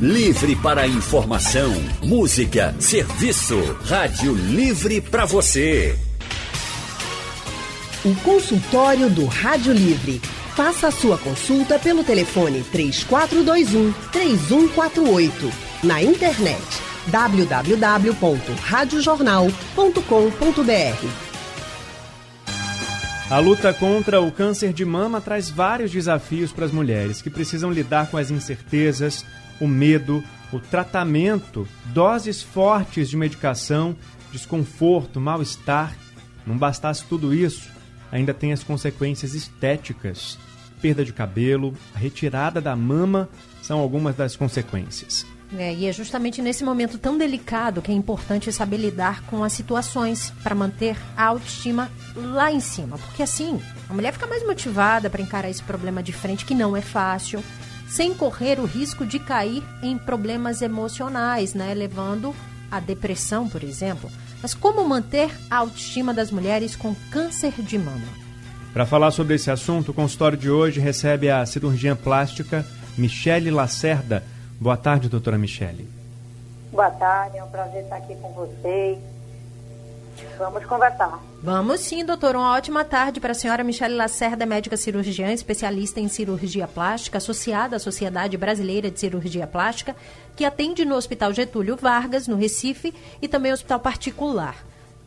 Livre para informação, música, serviço. Rádio Livre para você. O consultório do Rádio Livre. Faça a sua consulta pelo telefone 3421 3148. Na internet www.radiojornal.com.br. A luta contra o câncer de mama traz vários desafios para as mulheres que precisam lidar com as incertezas, o medo, o tratamento, doses fortes de medicação, desconforto, mal-estar. Não bastasse tudo isso, ainda tem as consequências estéticas. Perda de cabelo, a retirada da mama são algumas das consequências. É, e é justamente nesse momento tão delicado que é importante saber lidar com as situações para manter a autoestima lá em cima. Porque assim, a mulher fica mais motivada para encarar esse problema de frente, que não é fácil, sem correr o risco de cair em problemas emocionais, né? Levando à depressão, por exemplo. Mas como manter a autoestima das mulheres com câncer de mama? Para falar sobre esse assunto, o consultório de hoje recebe a cirurgiã plástica Michele Lacerda Boa tarde, doutora Michele. Boa tarde, é um prazer estar aqui com vocês. Vamos conversar. Vamos sim, doutor. Uma ótima tarde para a senhora Michele Lacerda, médica cirurgiã, especialista em cirurgia plástica, associada à Sociedade Brasileira de Cirurgia Plástica, que atende no Hospital Getúlio Vargas, no Recife, e também hospital particular.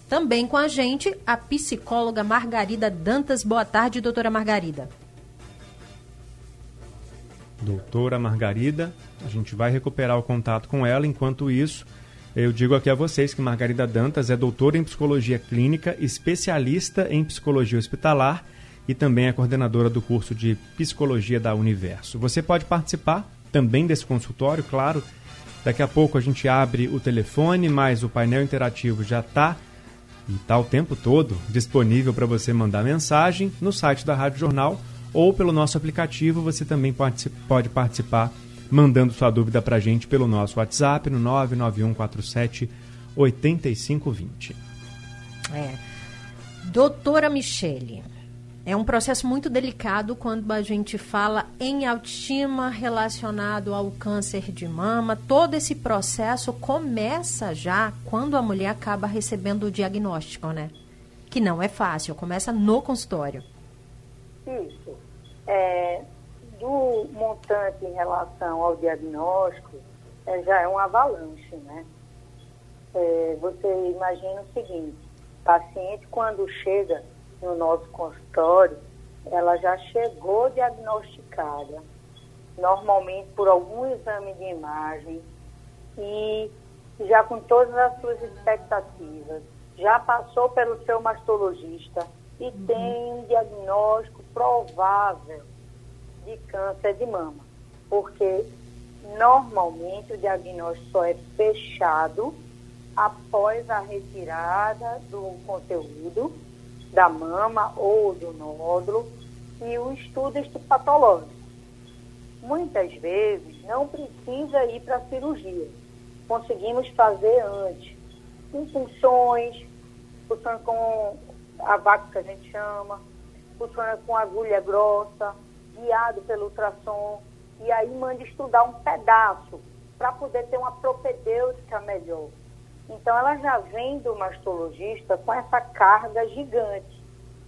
Também com a gente, a psicóloga Margarida Dantas. Boa tarde, doutora Margarida. Doutora Margarida, a gente vai recuperar o contato com ela. Enquanto isso, eu digo aqui a vocês que Margarida Dantas é doutora em psicologia clínica, especialista em psicologia hospitalar e também é coordenadora do curso de psicologia da Universo. Você pode participar também desse consultório, claro. Daqui a pouco a gente abre o telefone, mas o painel interativo já está e está o tempo todo disponível para você mandar mensagem no site da Rádio Jornal ou pelo nosso aplicativo. Você também pode, participar mandando sua dúvida para a gente pelo nosso WhatsApp no 99147 8520. É. Doutora Michele, é um processo muito delicado quando a gente fala em autoestima relacionado ao câncer de mama. Todo esse processo começa já quando a mulher acaba recebendo o diagnóstico, né? Que não é fácil, começa no consultório. Isso. É, do montante em relação ao diagnóstico, é, já é um avalanche, né? É, você imagina o seguinte, paciente quando chega no nosso consultório, ela já chegou diagnosticada, normalmente por algum exame de imagem e já com todas as suas expectativas, já passou pelo seu mastologista e uhum. tem um diagnóstico provável de câncer de mama, porque normalmente o diagnóstico só é fechado após a retirada do conteúdo da mama ou do nódulo e o estudo histopatológico. Muitas vezes não precisa ir para a cirurgia. Conseguimos fazer antes. Funções, função com a vaca que a gente chama, funciona com agulha grossa, guiado pelo ultrassom, e aí manda estudar um pedaço para poder ter uma propedêutica melhor. Então ela já vem do mastologista com essa carga gigante,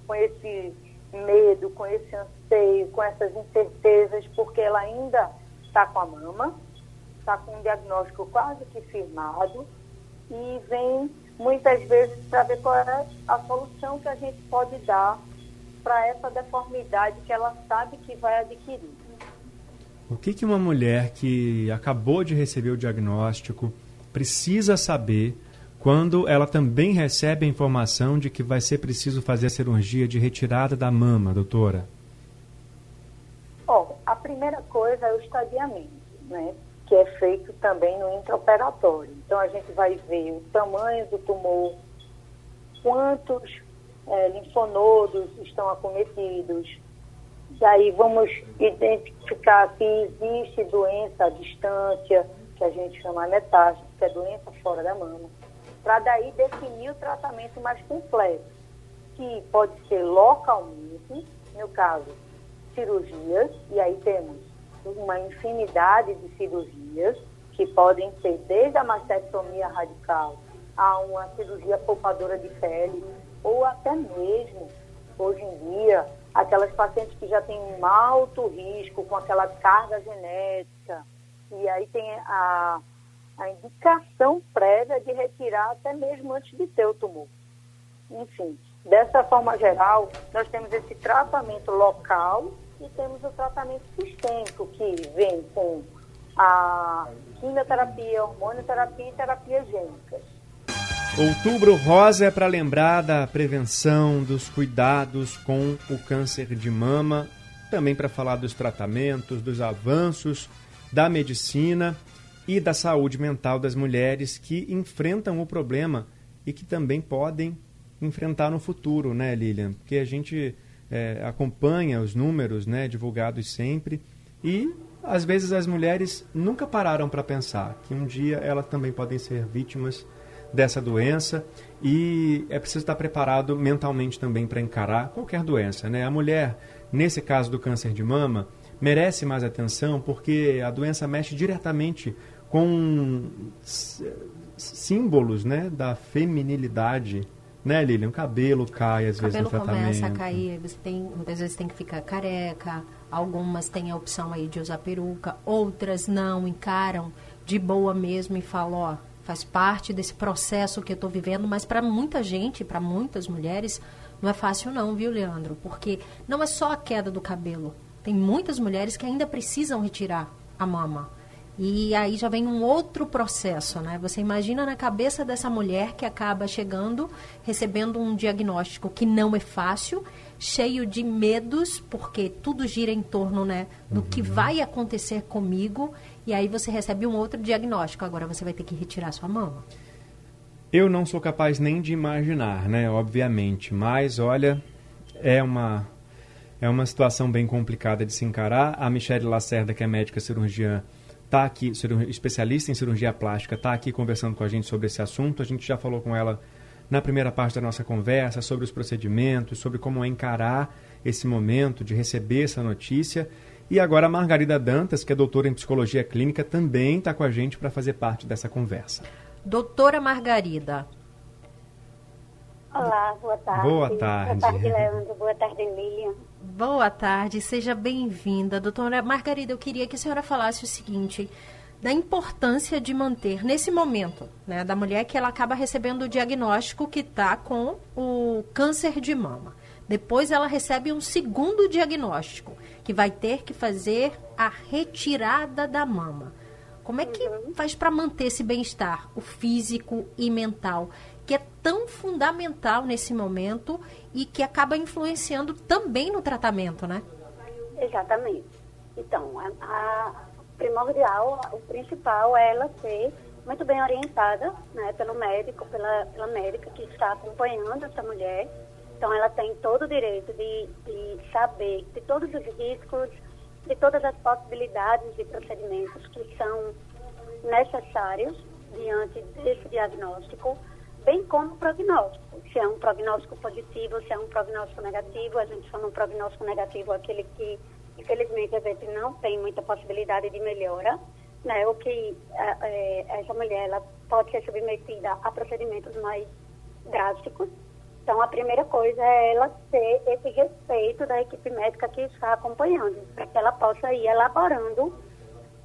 com esse medo, com esse anseio, com essas incertezas, porque ela ainda está com a mama, está com um diagnóstico quase que firmado e vem muitas vezes para ver qual é a solução que a gente pode dar para essa deformidade que ela sabe que vai adquirir. O que, que uma mulher que acabou de receber o diagnóstico precisa saber quando ela também recebe a informação de que vai ser preciso fazer a cirurgia de retirada da mama, doutora? Bom, a primeira coisa é o estadiamento, né? Que é feito também no intraoperatório. Então a gente vai ver o tamanho do tumor, quantos é, linfonodos estão acometidos. E aí vamos identificar se existe doença à distância, que a gente chama metástase, que é doença fora da mama, para daí definir o tratamento mais completo, que pode ser localmente, no caso, cirurgias, e aí temos uma infinidade de cirurgias, que podem ser desde a mastectomia radical a uma cirurgia poupadora de pele, ou até mesmo, hoje em dia, aquelas pacientes que já têm um alto risco com aquela carga genética, e aí tem a, a indicação prévia de retirar até mesmo antes de ter o tumor. Enfim, dessa forma geral, nós temos esse tratamento local e temos o tratamento sistêmico, que vem com a quimioterapia, hormonioterapia e terapia gênicas. Outubro Rosa é para lembrar da prevenção, dos cuidados com o câncer de mama, também para falar dos tratamentos, dos avanços da medicina e da saúde mental das mulheres que enfrentam o problema e que também podem enfrentar no futuro, né, Lilian? Porque a gente é, acompanha os números, né, divulgados sempre e às vezes as mulheres nunca pararam para pensar que um dia elas também podem ser vítimas dessa doença e é preciso estar preparado mentalmente também para encarar qualquer doença, né? A mulher, nesse caso do câncer de mama, merece mais atenção porque a doença mexe diretamente com símbolos, né, da feminilidade né, Lilian? O cabelo cai às o vezes no tratamento. O cabelo começa a cair, você tem, muitas vezes tem que ficar careca, algumas têm a opção aí de usar peruca, outras não, encaram de boa mesmo e falam, ó, faz parte desse processo que eu estou vivendo, mas para muita gente, para muitas mulheres, não é fácil não, viu, Leandro? Porque não é só a queda do cabelo. Tem muitas mulheres que ainda precisam retirar a mama. E aí já vem um outro processo, né? Você imagina na cabeça dessa mulher que acaba chegando, recebendo um diagnóstico que não é fácil, cheio de medos, porque tudo gira em torno, né, do uhum. que vai acontecer comigo, e aí você recebe um outro diagnóstico. Agora você vai ter que retirar sua mama. Eu não sou capaz nem de imaginar, né, obviamente, mas olha, é uma é uma situação bem complicada de se encarar. A Michelle Lacerda, que é médica cirurgiã está aqui, especialista em cirurgia plástica, está aqui conversando com a gente sobre esse assunto. A gente já falou com ela na primeira parte da nossa conversa sobre os procedimentos, sobre como encarar esse momento de receber essa notícia. E agora a Margarida Dantas, que é doutora em psicologia clínica, também está com a gente para fazer parte dessa conversa. Doutora Margarida, Olá, boa tarde. Boa tarde. Boa tarde, Leandro. Boa tarde, Lilian. Boa tarde, seja bem-vinda. Doutora Margarida, eu queria que a senhora falasse o seguinte, da importância de manter, nesse momento, né, da mulher que ela acaba recebendo o diagnóstico que está com o câncer de mama. Depois ela recebe um segundo diagnóstico, que vai ter que fazer a retirada da mama. Como é que uhum. faz para manter esse bem-estar, o físico e mental? Que é tão fundamental nesse momento e que acaba influenciando também no tratamento, né? Exatamente. Então, a, a primordial, o principal é ela ser muito bem orientada né, pelo médico, pela, pela médica que está acompanhando essa mulher. Então, ela tem todo o direito de, de saber de todos os riscos, de todas as possibilidades de procedimentos que são necessários diante desse diagnóstico bem como o prognóstico. Se é um prognóstico positivo, se é um prognóstico negativo, a gente chama um prognóstico negativo aquele que, infelizmente, a gente não tem muita possibilidade de melhora, né? O que é, é, essa mulher ela pode ser submetida a procedimentos mais drásticos. Então, a primeira coisa é ela ter esse respeito da equipe médica que está acompanhando, para que ela possa ir elaborando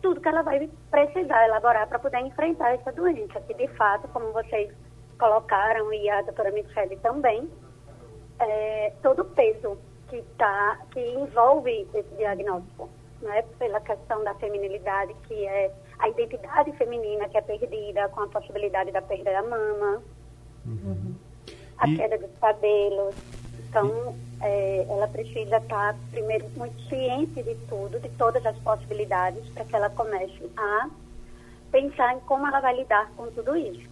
tudo que ela vai precisar elaborar para poder enfrentar essa doença, que de fato, como vocês colocaram, e a doutora Michele também, é, todo o peso que, tá, que envolve esse diagnóstico, né, pela questão da feminilidade, que é a identidade feminina que é perdida com a possibilidade da perda da mama, uhum. a e... queda dos cabelos. Então, é, ela precisa estar, primeiro, muito ciente de tudo, de todas as possibilidades, para que ela comece a pensar em como ela vai lidar com tudo isso.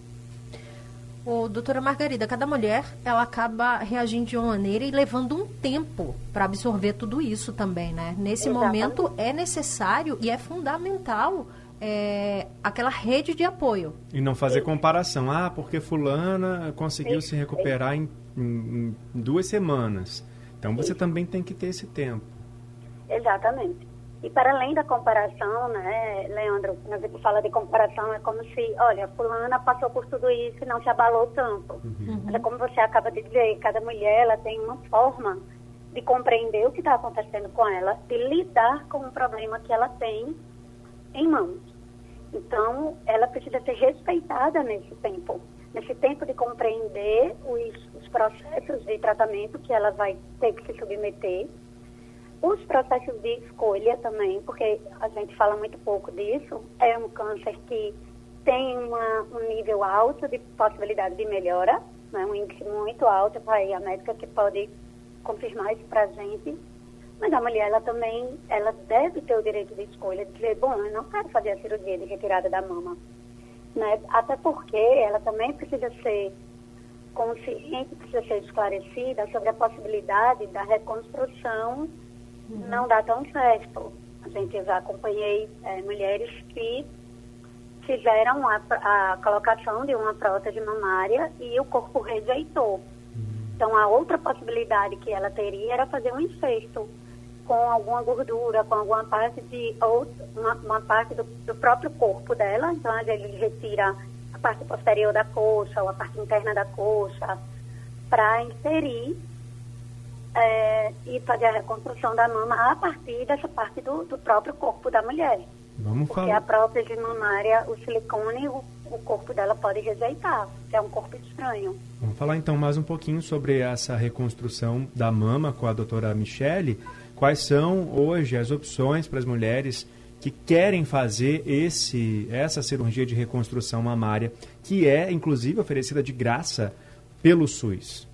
O doutora Margarida, cada mulher ela acaba reagindo de uma maneira e levando um tempo para absorver tudo isso também, né? Nesse Exatamente. momento é necessário e é fundamental é, aquela rede de apoio. E não fazer comparação. Ah, porque fulana conseguiu se recuperar em, em, em duas semanas. Então você também tem que ter esse tempo. Exatamente. E para além da comparação, né, Leandro. Quando a gente fala de comparação, é como se, olha, fulana passou por tudo isso e não se abalou tanto. Uhum. Mas é como você acaba de dizer, cada mulher ela tem uma forma de compreender o que está acontecendo com ela, de lidar com o problema que ela tem em mãos. Então, ela precisa ser respeitada nesse tempo, nesse tempo de compreender os, os processos de tratamento que ela vai ter que se submeter, os processos de escolha também, porque a gente fala muito pouco disso, é um câncer que tem uma, um nível alto de possibilidade de melhora, né, um índice muito alto, aí a médica que pode confirmar isso para a gente. Mas a mulher, ela também, ela deve ter o direito de escolha, de dizer, bom, eu não quero fazer a cirurgia de retirada da mama. Né? Até porque ela também precisa ser consciente, precisa ser esclarecida sobre a possibilidade da reconstrução. Não dar tão certo. A gente já acompanhei é, mulheres que fizeram a, a, colocação de uma prótese mamária e o corpo rejeitou. Então, a outra possibilidade que ela teria era fazer um incesto com alguma gordura, com alguma parte de uma, uma parte do, do, próprio corpo dela. Então, ele retira a parte posterior da coxa ou a parte interna da coxa para inserir é, e fazer a reconstrução da mama a partir dessa parte do, do próprio corpo da mulher. Vamos Porque falar. a prótese mamária, o silicone, o, o corpo dela pode rejeitar, é um corpo estranho. Vamos falar então mais um pouquinho sobre essa reconstrução da mama com a doutora Michele. Quais são hoje as opções para as mulheres que querem fazer esse, essa cirurgia de reconstrução mamária, que é inclusive oferecida de graça pelo SUS?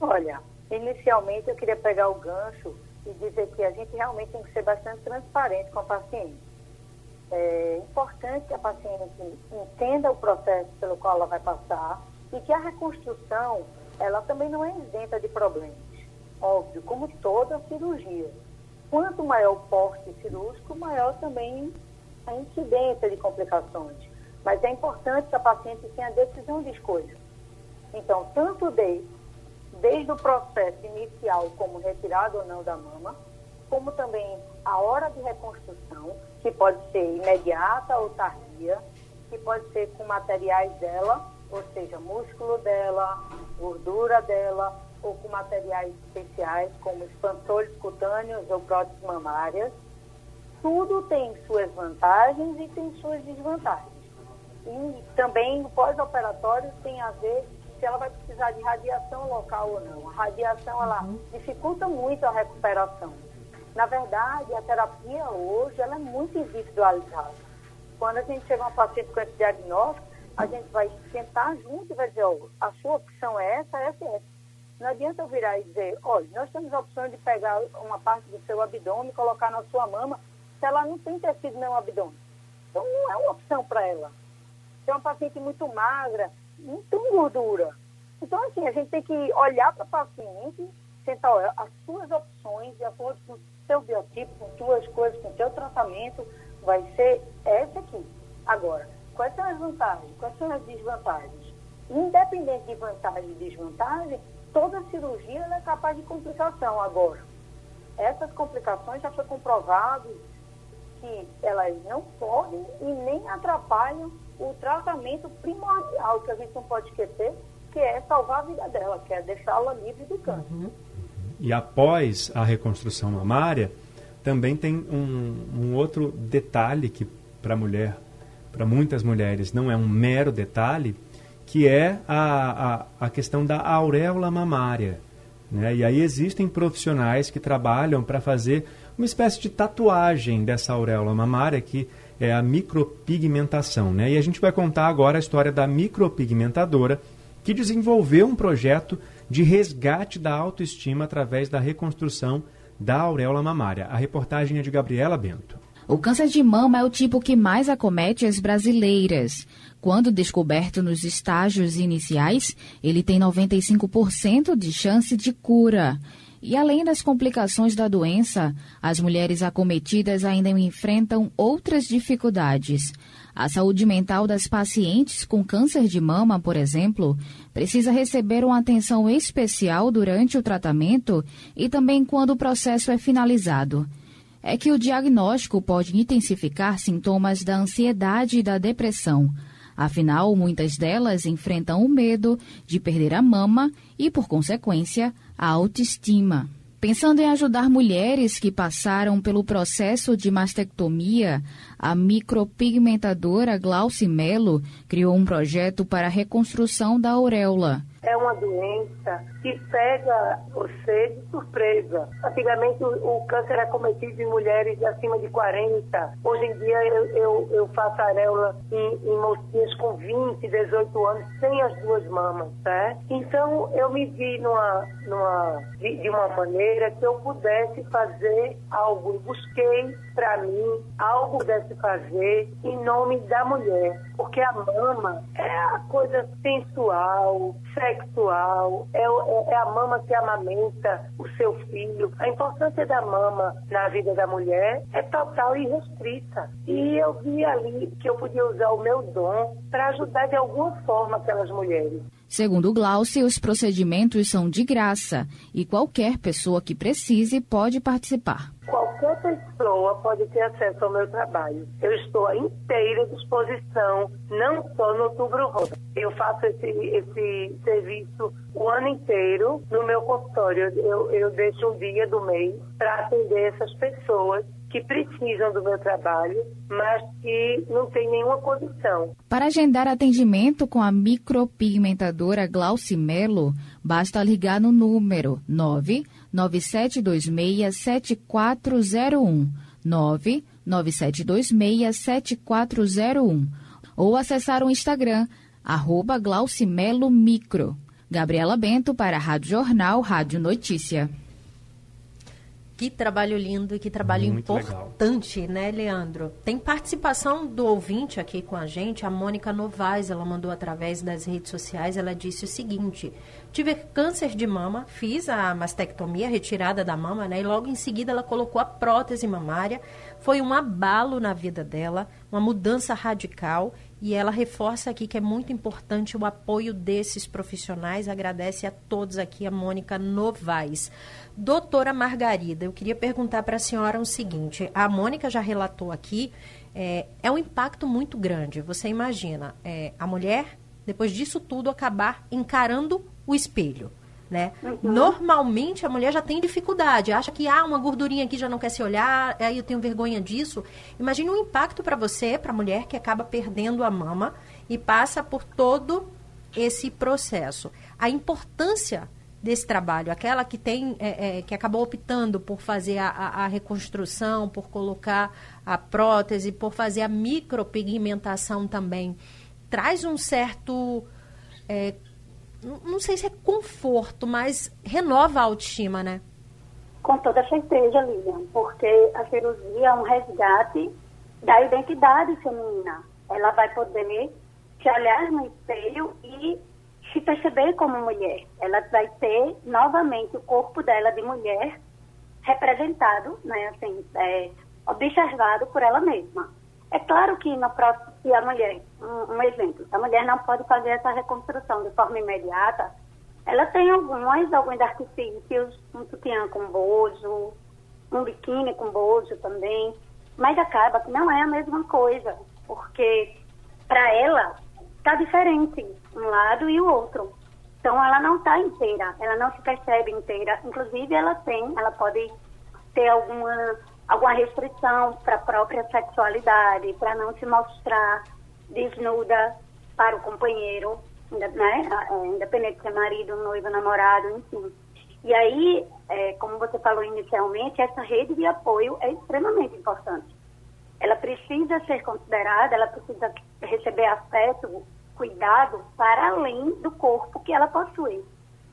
Olha, inicialmente eu queria pegar o gancho e dizer que a gente realmente tem que ser bastante transparente com a paciente. É importante que a paciente entenda o processo pelo qual ela vai passar e que a reconstrução, ela também não é isenta de problemas. Óbvio, como toda cirurgia. Quanto maior o porte cirúrgico, maior também a incidência de complicações. Mas é importante que a paciente tenha decisão de escolha. Então, tanto de, desde o processo inicial, como retirada ou não da mama, como também a hora de reconstrução, que pode ser imediata ou tardia, que pode ser com materiais dela, ou seja, músculo dela, gordura dela, ou com materiais especiais, como expansores cutâneos ou próteses mamárias. Tudo tem suas vantagens e tem suas desvantagens. E também o pós-operatório tem a ver se ela vai precisar de radiação local ou não. A radiação, ela uhum. dificulta muito a recuperação. Na verdade, a terapia hoje, ela é muito individualizada. Quando a gente chega a uma paciente com esse diagnóstico, a gente vai sentar junto e vai dizer, oh, a sua opção é essa, essa e essa. Não adianta eu virar e dizer, olha, nós temos a opção de pegar uma parte do seu abdômen e colocar na sua mama, se ela não tem tecido no abdômen. Então não é uma opção para ela. Se é uma paciente muito magra, não tem gordura. Então, assim, a gente tem que olhar para o paciente, sentar, olha, as suas opções, de acordo com o seu biotipo, com suas coisas, com o seu tratamento, vai ser essa aqui. Agora, quais são as vantagens? Quais são as desvantagens? Independente de vantagem e desvantagem, toda cirurgia é capaz de complicação. Agora, essas complicações já foi comprovado que elas não podem e nem atrapalham o tratamento primordial, que a gente não pode esquecer, que é salvar a vida dela, que é deixá-la livre do câncer. Uhum. E após a reconstrução mamária, também tem um, um outro detalhe que para mulher, para muitas mulheres, não é um mero detalhe, que é a, a, a questão da auréola mamária. Né? E aí existem profissionais que trabalham para fazer uma espécie de tatuagem dessa auréola mamária que é a micropigmentação. Né? E a gente vai contar agora a história da micropigmentadora que desenvolveu um projeto de resgate da autoestima através da reconstrução da auréola mamária. A reportagem é de Gabriela Bento. O câncer de mama é o tipo que mais acomete as brasileiras. Quando descoberto nos estágios iniciais, ele tem 95% de chance de cura. E além das complicações da doença, as mulheres acometidas ainda enfrentam outras dificuldades. A saúde mental das pacientes com câncer de mama, por exemplo, precisa receber uma atenção especial durante o tratamento e também quando o processo é finalizado. é que o diagnóstico pode intensificar sintomas da ansiedade e da depressão. Afinal, muitas delas enfrentam o medo de perder a mama e, por consequência, a autoestima. Pensando em ajudar mulheres que passaram pelo processo de mastectomia, a micropigmentadora Glauci Melo criou um projeto para a reconstrução da auréola. É uma doença que pega você de surpresa. Antigamente o, câncer era cometido em mulheres acima de 40. Hoje em dia eu, eu, eu faço areola em, em mocinhas com 20, 18 anos, sem as duas mamas, tá? Então eu me vi numa, numa, de, de uma maneira que eu pudesse fazer algo. Busquei para mim algo que pudesse fazer em nome da mulher. Porque a mama é a coisa sensual, sexual, é, é, é, a mama que amamenta o seu filho. A importância da mama na vida da mulher é total e restrita. E eu vi ali que eu podia usar o meu dom para ajudar de alguma forma aquelas mulheres. Segundo Glaucia, os procedimentos são de graça e qualquer pessoa que precise pode participar. Qualquer pessoa pode ter acesso ao meu trabalho. Eu estou à inteira disposição, não só no Outubro Rosa. Eu faço esse, esse serviço o ano inteiro no meu consultório. Eu, eu deixo um dia do mês para atender essas pessoas que precisam do meu trabalho, mas que não têm nenhuma condição. Para agendar atendimento com a micropigmentadora Glaucimelo, basta ligar no número 997267401, 997267401, ou acessar o Instagram, arroba Glaucimelo Micro. Gabriela Bento para Rádio Jornal, Rádio Notícia. Que trabalho lindo e que trabalho Muito importante, legal. né, Leandro? Tem participação do ouvinte aqui com a gente, a Mônica Novaes, ela mandou através das redes sociais, ela disse o seguinte: tive câncer de mama, fiz a mastectomia, retirada da mama, né? E logo em seguida ela colocou a prótese mamária. Foi um abalo na vida dela, uma mudança radical. E ela reforça aqui que é muito importante o apoio desses profissionais. Agradece a todos aqui, a Mônica Novaes. Doutora Margarida, eu queria perguntar para a senhora o seguinte: a Mônica já relatou aqui, é, é um impacto muito grande. Você imagina é, a mulher, depois disso tudo, acabar encarando o espelho. Né? Uhum. Normalmente a mulher já tem dificuldade, acha que há ah, uma gordurinha aqui já não quer se olhar, aí eu tenho vergonha disso. Imagine um impacto para você, para a mulher que acaba perdendo a mama e passa por todo esse processo. A importância desse trabalho, aquela que tem é, é, que acabou optando por fazer a, a, a, reconstrução, por colocar a prótese, por fazer a micropigmentação também, traz um certo é, não sei se é conforto, mas renova a autoestima, né? Com toda certeza, Lilian, porque a cirurgia é um resgate da identidade feminina. Ela vai poder se olhar no espelho e se perceber como mulher. Ela vai ter novamente o corpo dela de mulher representado, né, assim, é, observado por ela mesma. É claro que no se a mulher, um, um, exemplo, se a mulher não pode fazer essa reconstrução de forma imediata, ela tem alguns, alguns artifícios, um sutiã com bojo, um biquíni com bojo também, mas acaba que não é a mesma coisa, porque para ela está diferente um lado e o outro. Então ela não está inteira, ela não se percebe inteira. Inclusive ela tem, ela pode ter alguma, alguma restrição para a própria sexualidade, para não se mostrar desnuda para o companheiro, né? É, independente de ser marido, noivo, namorado, enfim. E aí, é, como você falou inicialmente, essa rede de apoio é extremamente importante. Ela precisa ser considerada, ela precisa receber afeto cuidado para além do corpo que ela possui.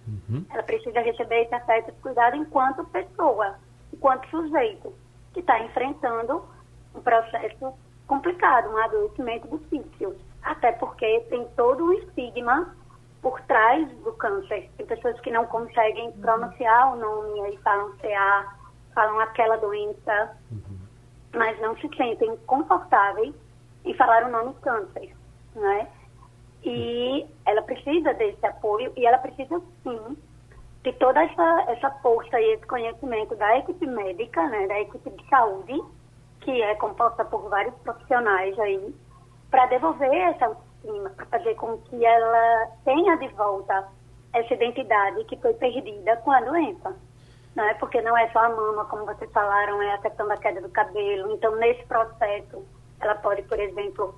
Uhum. Ela precisa receber esse afeto e cuidado enquanto pessoa, enquanto sujeito, que está enfrentando um processo complicado, um adoecimento difícil. Até porque tem todo um estigma por trás do câncer. Tem pessoas que não conseguem pronunciar o nome, aí falam CA, falam aquela doença, uhum. mas não se sentem confortáveis em falar o nome câncer, né? E ela precisa desse apoio e ela precisa, sim, de toda essa, essa força e esse conhecimento da equipe médica, né, da equipe de saúde, que é composta por vários profissionais aí, para devolver essa autoestima, para fazer com que ela tenha de volta essa identidade que foi perdida com a doença. Não é porque não é só a mama, como vocês falaram, é a questão da queda do cabelo. Então, nesse processo, ela pode, por exemplo,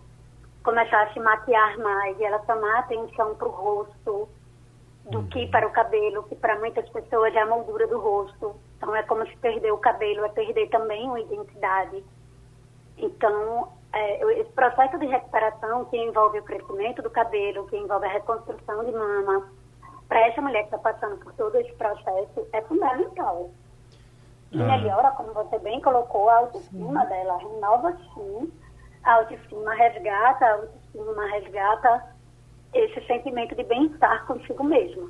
começar a se maquiar mais e ela tomar atenção para o rosto, do que para o cabelo, que para muitas pessoas é a moldura do rosto. Então é como se perder o cabelo, é perder também uma identidade. Então, é, esse processo de recuperação que envolve o crescimento do cabelo, que envolve a reconstrução de mama, para essa mulher que está passando por todo esse processo, é fundamental. E ah. melhora, como você bem colocou, a autoestima sim. dela, renova sim, a autoestima resgata, a autoestima resgata esse sentimento de bem-estar consigo mesmo.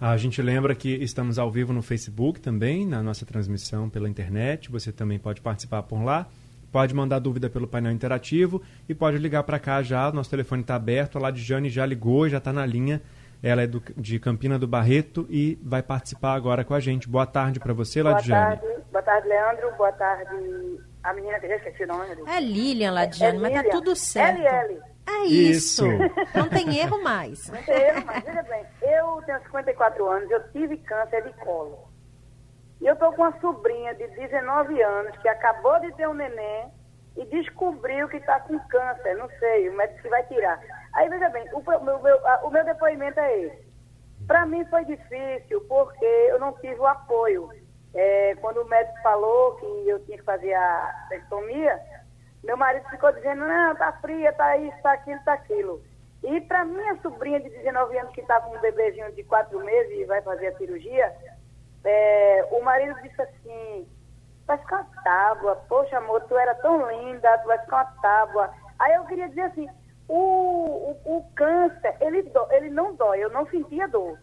A gente lembra que estamos ao vivo no Facebook também, na nossa transmissão pela internet. Você também pode participar por lá. Pode mandar dúvida pelo painel interativo e pode ligar para cá já. Nosso telefone está aberto. A Ladiane já ligou, já está na linha. Ela é do, de Campina do Barreto e vai participar agora com a gente. Boa tarde para você, Ladiane. Boa tarde, boa tarde, Leandro. Boa tarde, a menina que já esqueci o nome. É Lilian, Ladiane, é, mas tá tudo certo. LL. É isso. isso. Não tem erro mais. Não tem erro mais. Veja bem, eu tenho 54 anos, eu tive câncer de colo. E eu estou com uma sobrinha de 19 anos que acabou de ter um neném e descobriu que está com câncer. Não sei, o médico que vai tirar. Aí, veja bem, o, meu, meu, o meu depoimento é esse. Para mim foi difícil porque eu não tive o apoio. É, quando o médico falou que eu tinha que fazer a tectomia, meu marido ficou dizendo, não, tá fria, tá isso, tá aquilo, tá aquilo. E para minha sobrinha de 19 anos, que está com um bebezinho de 4 meses e vai fazer a cirurgia, é, o marido disse assim, vai ficar uma tábua, poxa amor, tu era tão linda, tu vai ficar uma tábua. Aí eu queria dizer assim, o, o, o câncer, ele, do, ele não dói, eu não sentia dor.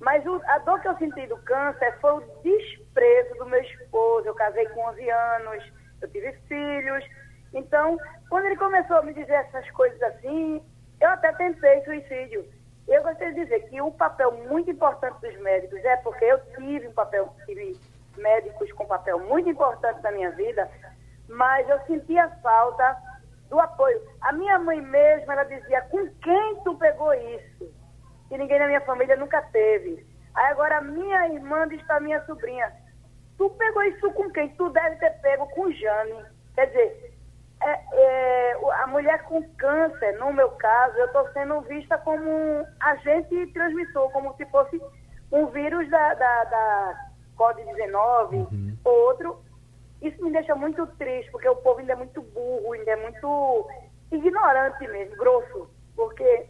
Mas o, a dor que eu senti do câncer foi o desprezo do meu esposo. Eu casei com 11 anos, eu tive filhos, então, quando ele começou a me dizer essas coisas assim, eu até tentei suicídio. Eu gostaria de dizer que o papel muito importante dos médicos é porque eu tive um papel, tive médicos com papel muito importante na minha vida, mas eu sentia falta do apoio. A minha mãe mesma, ela dizia, com quem tu pegou isso? E ninguém na minha família nunca teve. Aí agora a minha irmã diz para minha sobrinha, tu pegou isso com quem? Tu deve ter pego com Jane. Quer dizer, é, é, a mulher com câncer, no meu caso, eu estou sendo vista como um agente transmissor, como se fosse um vírus da, da, da COVID-19 uhum. outro. Isso me deixa muito triste, porque o povo ainda é muito burro, ainda é muito ignorante mesmo, grosso. Porque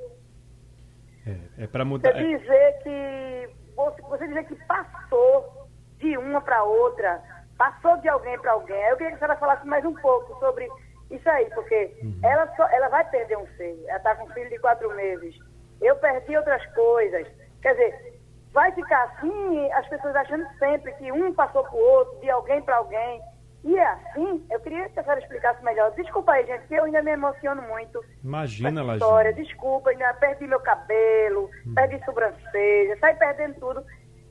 é, é para mudar. Você dizer que você, você dizer que passou de uma para outra, passou de alguém para alguém. Eu queria que a senhora falasse mais um pouco sobre isso aí, porque uhum. ela, só, ela vai perder um filho. Ela está com um filho de quatro meses. Eu perdi outras coisas. Quer dizer, vai ficar assim, as pessoas achando sempre que um passou para o outro, de alguém para alguém. E é assim, eu queria que a senhora explicasse melhor. Desculpa aí, gente, que eu ainda me emociono muito. Imagina, Lajinha. história. Desculpa, ainda perdi meu cabelo, hum. perdi sobrancelha, saí perdendo tudo.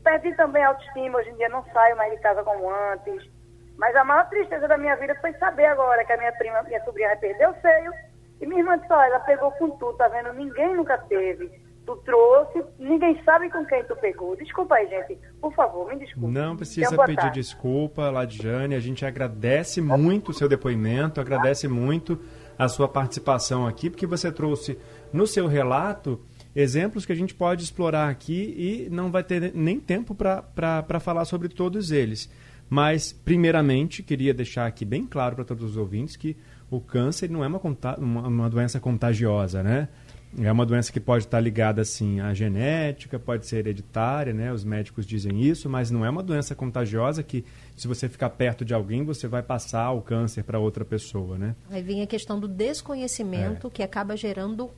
Perdi também a autoestima, hoje em dia não saio mais de casa como antes. Mas a maior tristeza da minha vida foi saber agora que a minha prima, minha sobrinha vai perder o seio. E minha irmã disse, olha, ela pegou com tudo, tá vendo? Ninguém nunca teve. Tu trouxe, ninguém sabe com quem tu pegou. Desculpa aí, gente. Por favor, me desculpe. Não precisa pedir tarde. desculpa, Ladjane. A gente agradece muito o seu depoimento, agradece muito a sua participação aqui, porque você trouxe no seu relato exemplos que a gente pode explorar aqui e não vai ter nem tempo para falar sobre todos eles. Mas, primeiramente, queria deixar aqui bem claro para todos os ouvintes que o câncer não é uma, uma, uma, doença contagiosa, né? É uma doença que pode estar ligada, assim, à genética, pode ser hereditária, né? Os médicos dizem isso, mas não é uma doença contagiosa que, se você ficar perto de alguém, você vai passar o câncer para outra pessoa, né? Aí vem a questão do desconhecimento é. que acaba gerando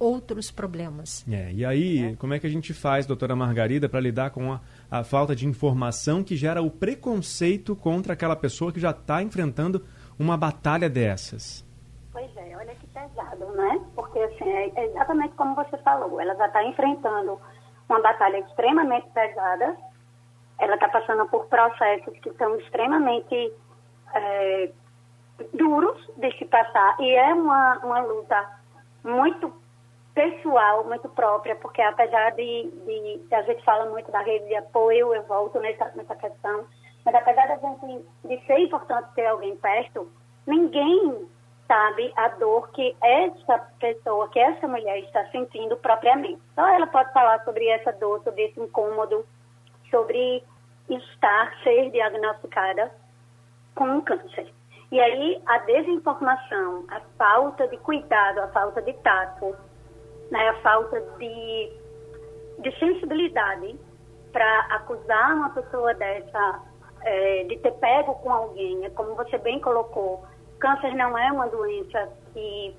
outros problemas. É, e aí, é. como é que a gente faz, doutora Margarida, para lidar com a, a, falta de informação que gera o preconceito contra aquela pessoa que já está enfrentando uma batalha dessas? Pois é, olha que pesado, né? Porque assim, é exatamente como você falou, ela já está enfrentando uma batalha extremamente pesada. Ela está passando por processos que são extremamente é, duros de se passar. E é uma, uma luta muito pessoal, muito própria, porque apesar de, de, a gente fala muito da rede de apoio, eu volto nessa, nessa questão, mas apesar da gente, de ser importante ter alguém perto, ninguém sabe a dor que essa pessoa, que essa mulher está sentindo propriamente. Só ela pode falar sobre essa dor, sobre esse incômodo, sobre estar, ser diagnosticada com um câncer. E aí a desinformação, a falta de cuidado, a falta de tato, né, a falta de, de sensibilidade para acusar uma pessoa dessa é, de ter pego com alguém, é como você bem colocou, câncer não é uma doença que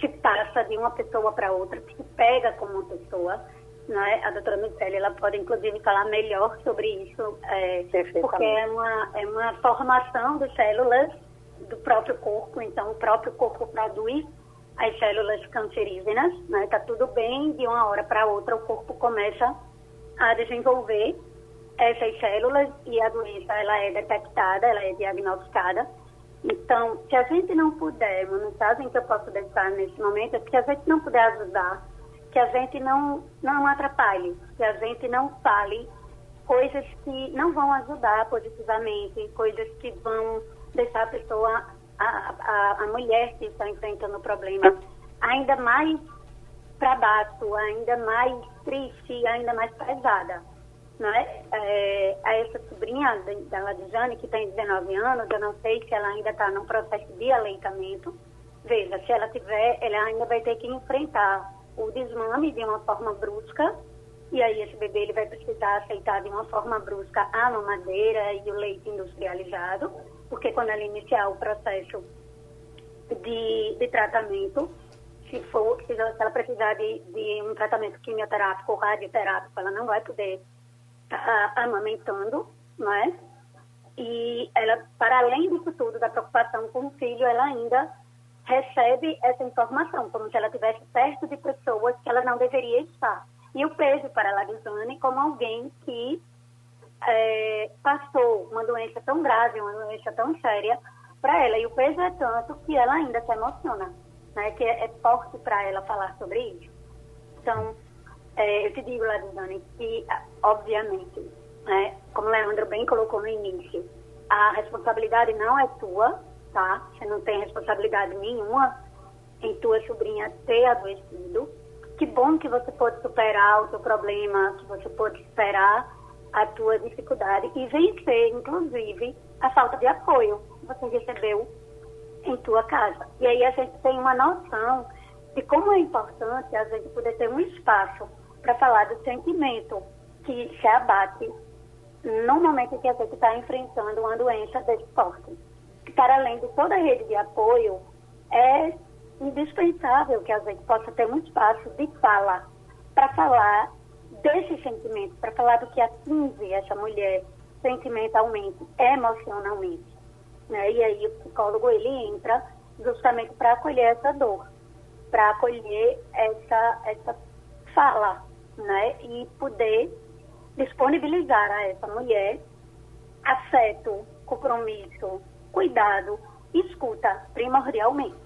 se passa de uma pessoa para outra, que se pega com uma pessoa. Né? A doutora Michele, ela pode inclusive falar melhor sobre isso, é, porque é uma, é uma formação de células do próprio corpo, então o próprio corpo produz as células cancerígenas, né? Tá tudo bem, de uma hora para outra o corpo começa a desenvolver essas células e a doença ela é detectada, ela é diagnosticada. Então, se a gente não puder, uma mensagem que eu posso deixar nesse momento é que a gente não puder ajudar, que a gente não, não atrapalhe, que a gente não fale coisas que não vão ajudar positivamente, coisas que vão deixar a pessoa a, a, a mulher que está enfrentando o problema ainda mais para baixo, ainda mais triste, ainda mais pesada. Não é? é a essa sobrinha da Ladijane, que tem 19 anos, eu não sei se ela ainda está no processo de aleitamento. Veja, se ela tiver, ela ainda vai ter que enfrentar o desmame de uma forma brusca, e aí esse bebê ele vai precisar aceitar de uma forma brusca a mamadeira e o leite industrializado porque quando ela iniciar o processo de, de tratamento, se, for, se ela precisar de, de um tratamento quimioterápico ou radioterápico, ela não vai poder estar tá amamentando, não é? E ela, para além disso tudo, da preocupação com o filho, ela ainda recebe essa informação, como se ela estivesse perto de pessoas que ela não deveria estar. E o peso para a Larizane como alguém que é, passou uma doença tão grave, uma doença tão séria para ela. E o peso é tanto que ela ainda se emociona, né? Que é, forte para ela falar sobre isso. Então, é, eu te digo, Ladizane, que, obviamente, né, como o Leandro bem colocou no início, a responsabilidade não é tua, tá? Você não tem responsabilidade nenhuma em tua sobrinha ter adoecido. Que bom que você pode superar o seu problema, que você pode superar a tua dificuldade e vencer, inclusive, a falta de apoio que você recebeu em tua casa. E aí a gente tem uma noção de como é importante a gente poder ter um espaço para falar do sentimento que se abate no momento que a gente está enfrentando uma doença desse porte. Para além de toda a rede de apoio, é indispensável que a gente possa ter um espaço de fala para falar desse sentimento, para falar do que atinge essa mulher sentimentalmente, emocionalmente. Né? E aí o psicólogo ele entra justamente para acolher essa dor, para acolher essa, essa fala, né? E poder disponibilizar a essa mulher afeto, compromisso, cuidado, escuta primordialmente.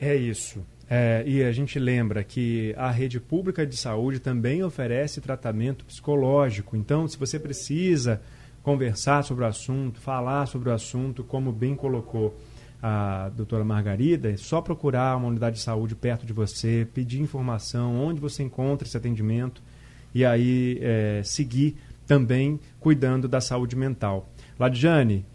É isso. É, e a gente lembra que a rede pública de saúde também oferece tratamento psicológico. Então, se você precisa conversar sobre o assunto, falar sobre o assunto, como bem colocou a doutora Margarida, é só procurar uma unidade de saúde perto de você, pedir informação, onde você encontra esse atendimento e aí é, seguir também cuidando da saúde mental. Ladjane,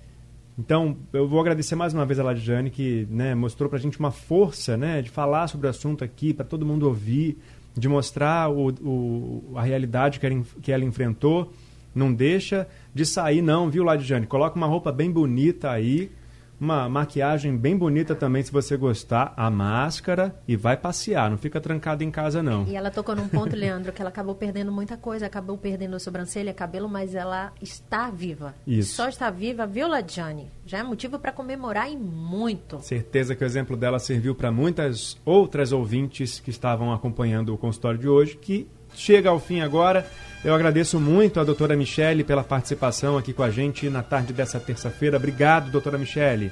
então, eu vou agradecer mais uma vez a Ladjane, que né, mostrou para a gente uma força né, de falar sobre o assunto aqui, para todo mundo ouvir, de mostrar o, o, a realidade que ela, que ela enfrentou. Não deixa de sair, não, viu, Ladjane? Coloca uma roupa bem bonita aí, uma maquiagem bem bonita também, se você gostar, a máscara e vai passear, não fica trancado em casa não. E ela tocou num ponto, Leandro, que ela acabou perdendo muita coisa, acabou perdendo a sobrancelha, cabelo, mas ela está viva. Isso. Só está viva, viu, Ladjane? Já é motivo para comemorar e muito. Certeza que o exemplo dela serviu para muitas outras ouvintes que estavam acompanhando o consultório de hoje, que chega ao fim agora. Eu agradeço muito a doutora Michele pela participação aqui com a gente na tarde dessa terça-feira. Obrigado, doutora Michele.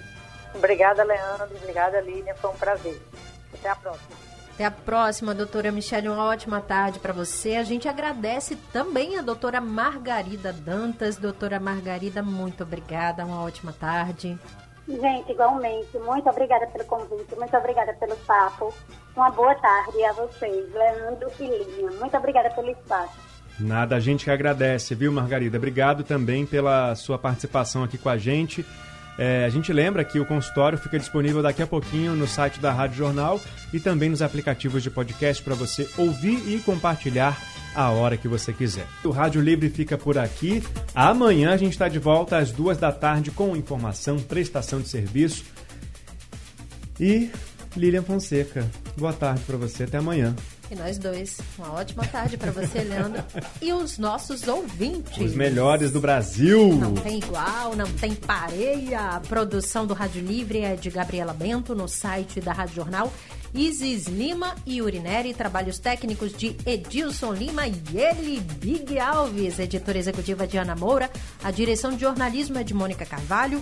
Obrigada, Leandro. Obrigada, Línia. Foi um prazer. Até a próxima. Até a próxima, doutora Michele. Uma ótima tarde para você. A gente agradece também a doutora Margarida Dantas. Doutora Margarida, muito obrigada. Uma ótima tarde. Gente, igualmente, muito obrigada pelo convite, muito obrigada pelo papo. Uma boa tarde a vocês, Leandro e Lívia. Muito obrigada pelo espaço. Nada, a gente que agradece, viu, Margarida? Obrigado também pela sua participação aqui com a gente. É, a gente lembra que o consultório fica disponível daqui a pouquinho no site da Rádio Jornal e também nos aplicativos de podcast para você ouvir e compartilhar a hora que você quiser. O Rádio Livre fica por aqui. Amanhã a gente está de volta às duas da tarde com informação, prestação de serviço. E Lilian Fonseca, boa tarde para você. Até amanhã. E nós dois. Uma ótima tarde para você, Leandro. E os nossos ouvintes. Os melhores do Brasil. Não tem igual, não tem pareia. A produção do Rádio Livre é de Gabriela Bento no site da Rádio Jornal. Isis Lima e Urineri, trabalhos técnicos de Edilson Lima e ele, Big Alves, editora executiva de Ana Moura, a direção de jornalismo é de Mônica Carvalho.